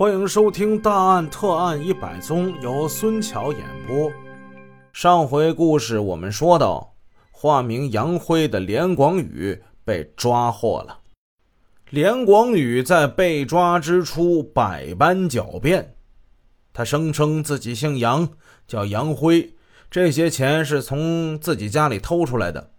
欢迎收听《大案特案一百宗》，由孙桥演播。上回故事我们说到，化名杨辉的连广宇被抓获了。连广宇在被抓之初百般狡辩，他声称自己姓杨，叫杨辉，这些钱是从自己家里偷出来的。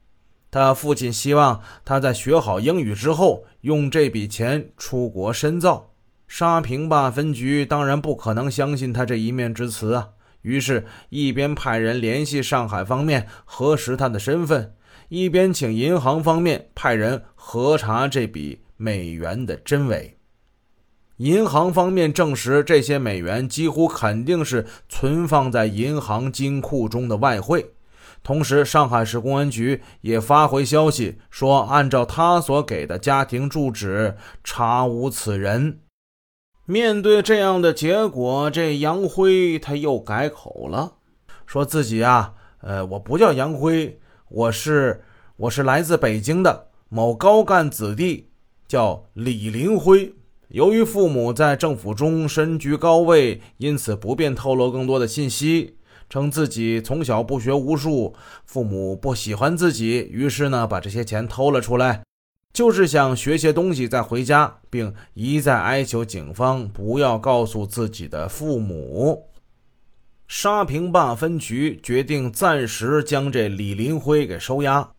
他父亲希望他在学好英语之后，用这笔钱出国深造。沙坪坝分局当然不可能相信他这一面之词啊，于是，一边派人联系上海方面核实他的身份，一边请银行方面派人核查这笔美元的真伪。银行方面证实，这些美元几乎肯定是存放在银行金库中的外汇。同时，上海市公安局也发回消息说，按照他所给的家庭住址，查无此人。面对这样的结果，这杨辉他又改口了，说自己啊，呃，我不叫杨辉，我是我是来自北京的某高干子弟，叫李林辉。由于父母在政府中身居高位，因此不便透露更多的信息。称自己从小不学无术，父母不喜欢自己，于是呢，把这些钱偷了出来。就是想学些东西再回家，并一再哀求警方不要告诉自己的父母。沙坪坝分局决定暂时将这李林辉给收押，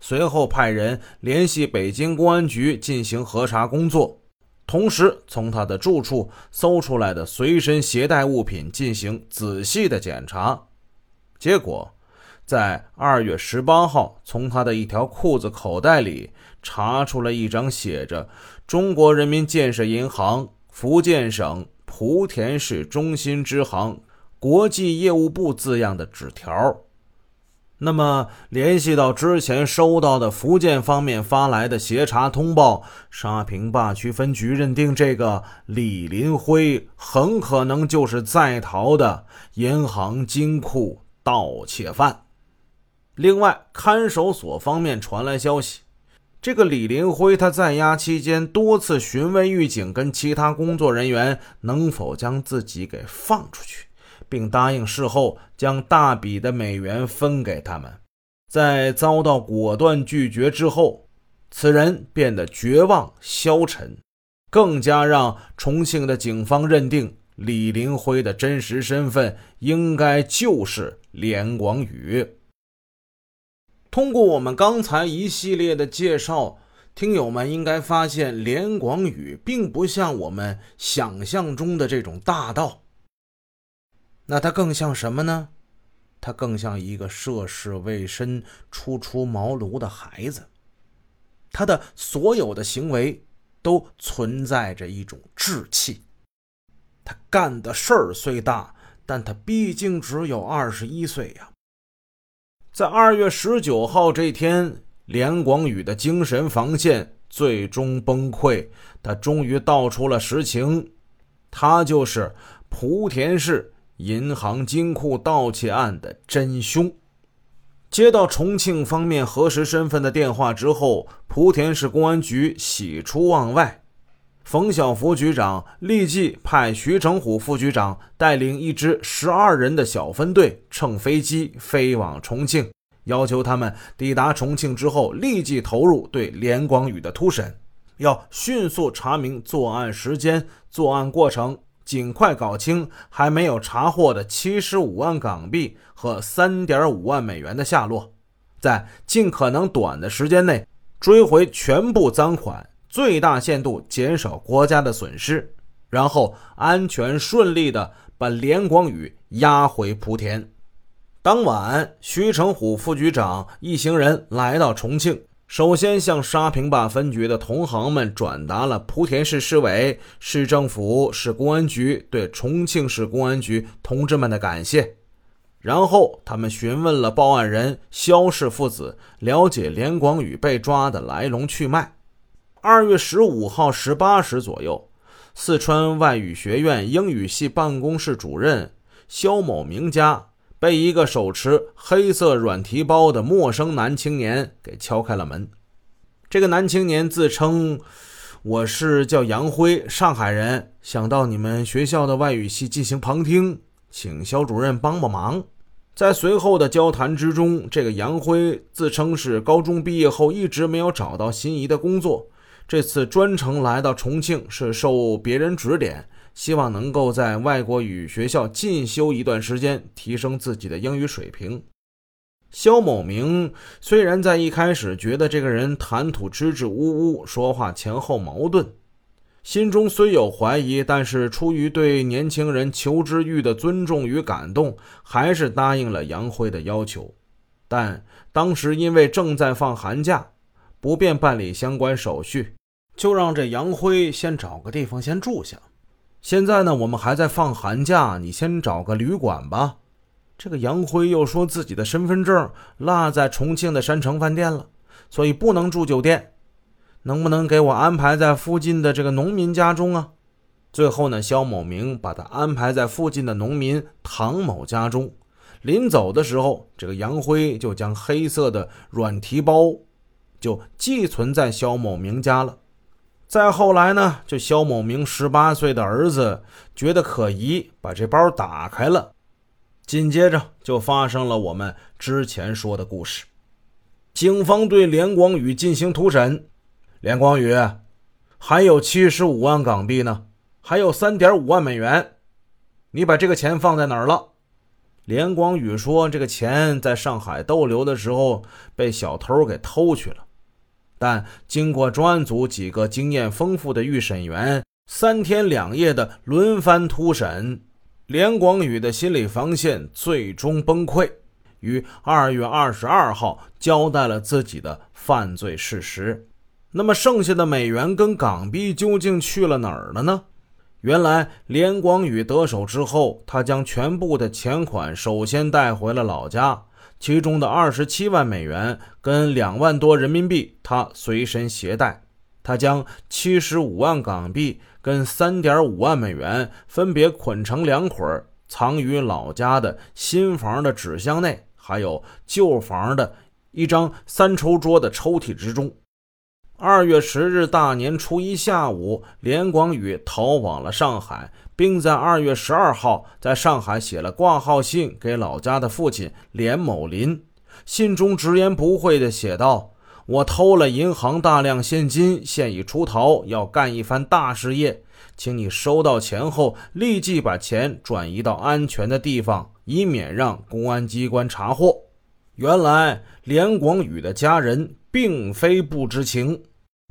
随后派人联系北京公安局进行核查工作，同时从他的住处搜出来的随身携带物品进行仔细的检查。结果，在二月十八号，从他的一条裤子口袋里。查出了一张写着“中国人民建设银行福建省莆田市中心支行国际业务部”字样的纸条。那么，联系到之前收到的福建方面发来的协查通报，沙坪坝区分局认定这个李林辉很可能就是在逃的银行金库盗窃犯。另外，看守所方面传来消息。这个李林辉，他在押期间多次询问狱警跟其他工作人员能否将自己给放出去，并答应事后将大笔的美元分给他们。在遭到果断拒绝之后，此人变得绝望消沉，更加让重庆的警方认定李林辉的真实身份应该就是连广宇。通过我们刚才一系列的介绍，听友们应该发现，连广宇并不像我们想象中的这种大盗。那他更像什么呢？他更像一个涉世未深、初出茅庐的孩子。他的所有的行为都存在着一种稚气。他干的事儿虽大，但他毕竟只有二十一岁呀。在二月十九号这天，连广宇的精神防线最终崩溃，他终于道出了实情，他就是莆田市银行金库盗窃案的真凶。接到重庆方面核实身份的电话之后，莆田市公安局喜出望外。冯小福局长立即派徐成虎副局长带领一支十二人的小分队乘飞机飞往重庆，要求他们抵达重庆之后立即投入对连广宇的突审，要迅速查明作案时间、作案过程，尽快搞清还没有查获的七十五万港币和三点五万美元的下落，在尽可能短的时间内追回全部赃款。最大限度减少国家的损失，然后安全顺利的把连广宇押回莆田。当晚，徐成虎副局长一行人来到重庆，首先向沙坪坝分局的同行们转达了莆田市市委、市政府、市公安局对重庆市公安局同志们的感谢。然后，他们询问了报案人肖氏父子，了解连广宇被抓的来龙去脉。二月十五号十八时左右，四川外语学院英语系办公室主任肖某明家被一个手持黑色软提包的陌生男青年给敲开了门。这个男青年自称：“我是叫杨辉，上海人，想到你们学校的外语系进行旁听，请肖主任帮帮忙。”在随后的交谈之中，这个杨辉自称是高中毕业后一直没有找到心仪的工作，这次专程来到重庆是受别人指点，希望能够在外国语学校进修一段时间，提升自己的英语水平。肖某明虽然在一开始觉得这个人谈吐支支吾吾，说话前后矛盾。心中虽有怀疑，但是出于对年轻人求知欲的尊重与感动，还是答应了杨辉的要求。但当时因为正在放寒假，不便办理相关手续，就让这杨辉先找个地方先住下。现在呢，我们还在放寒假，你先找个旅馆吧。这个杨辉又说自己的身份证落在重庆的山城饭店了，所以不能住酒店。能不能给我安排在附近的这个农民家中啊？最后呢，肖某明把他安排在附近的农民唐某家中。临走的时候，这个杨辉就将黑色的软提包就寄存在肖某明家了。再后来呢，就肖某明十八岁的儿子觉得可疑，把这包打开了。紧接着就发生了我们之前说的故事。警方对连广宇进行突审。连光宇，还有七十五万港币呢，还有三点五万美元，你把这个钱放在哪儿了？连光宇说：“这个钱在上海逗留的时候被小偷给偷去了。”但经过专案组几个经验丰富的预审员三天两夜的轮番突审，连广宇的心理防线最终崩溃，于二月二十二号交代了自己的犯罪事实。那么剩下的美元跟港币究竟去了哪儿了呢？原来连广宇得手之后，他将全部的钱款首先带回了老家，其中的二十七万美元跟两万多人民币他随身携带。他将七十五万港币跟三点五万美元分别捆成两捆，藏于老家的新房的纸箱内，还有旧房的一张三抽桌的抽屉之中。二月十日大年初一下午，连广宇逃往了上海，并在二月十二号在上海写了挂号信给老家的父亲连某林。信中直言不讳地写道：“我偷了银行大量现金，现已出逃，要干一番大事业，请你收到钱后立即把钱转移到安全的地方，以免让公安机关查获。”原来，连广宇的家人并非不知情。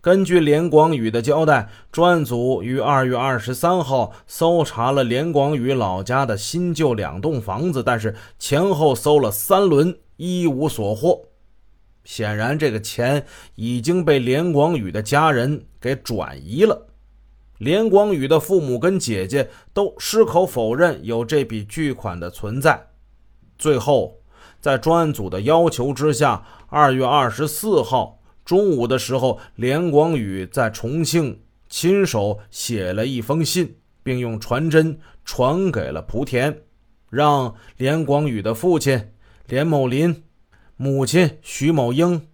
根据连广宇的交代，专案组于二月二十三号搜查了连广宇老家的新旧两栋房子，但是前后搜了三轮，一无所获。显然，这个钱已经被连广宇的家人给转移了。连广宇的父母跟姐姐都矢口否认有这笔巨款的存在。最后，在专案组的要求之下，二月二十四号。中午的时候，连广宇在重庆亲手写了一封信，并用传真传给了莆田，让连广宇的父亲连某林、母亲徐某英，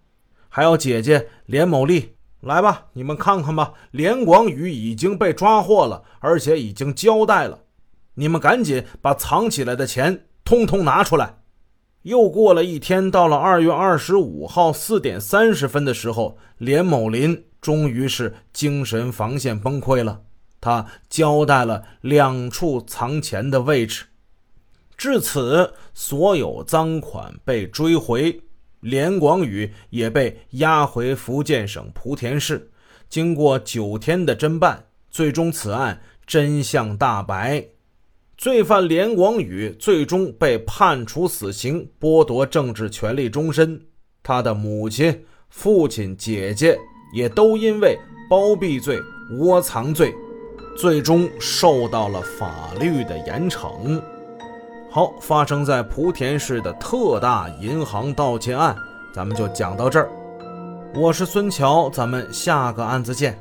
还有姐姐连某丽来吧，你们看看吧，连广宇已经被抓获了，而且已经交代了，你们赶紧把藏起来的钱通通拿出来。又过了一天，到了二月二十五号四点三十分的时候，连某林终于是精神防线崩溃了。他交代了两处藏钱的位置。至此，所有赃款被追回，连广宇也被押回福建省莆田市。经过九天的侦办，最终此案真相大白。罪犯连广宇最终被判处死刑，剥夺政治权利终身。他的母亲、父亲、姐姐也都因为包庇罪、窝藏罪，最终受到了法律的严惩。好，发生在莆田市的特大银行盗窃案，咱们就讲到这儿。我是孙桥，咱们下个案子见。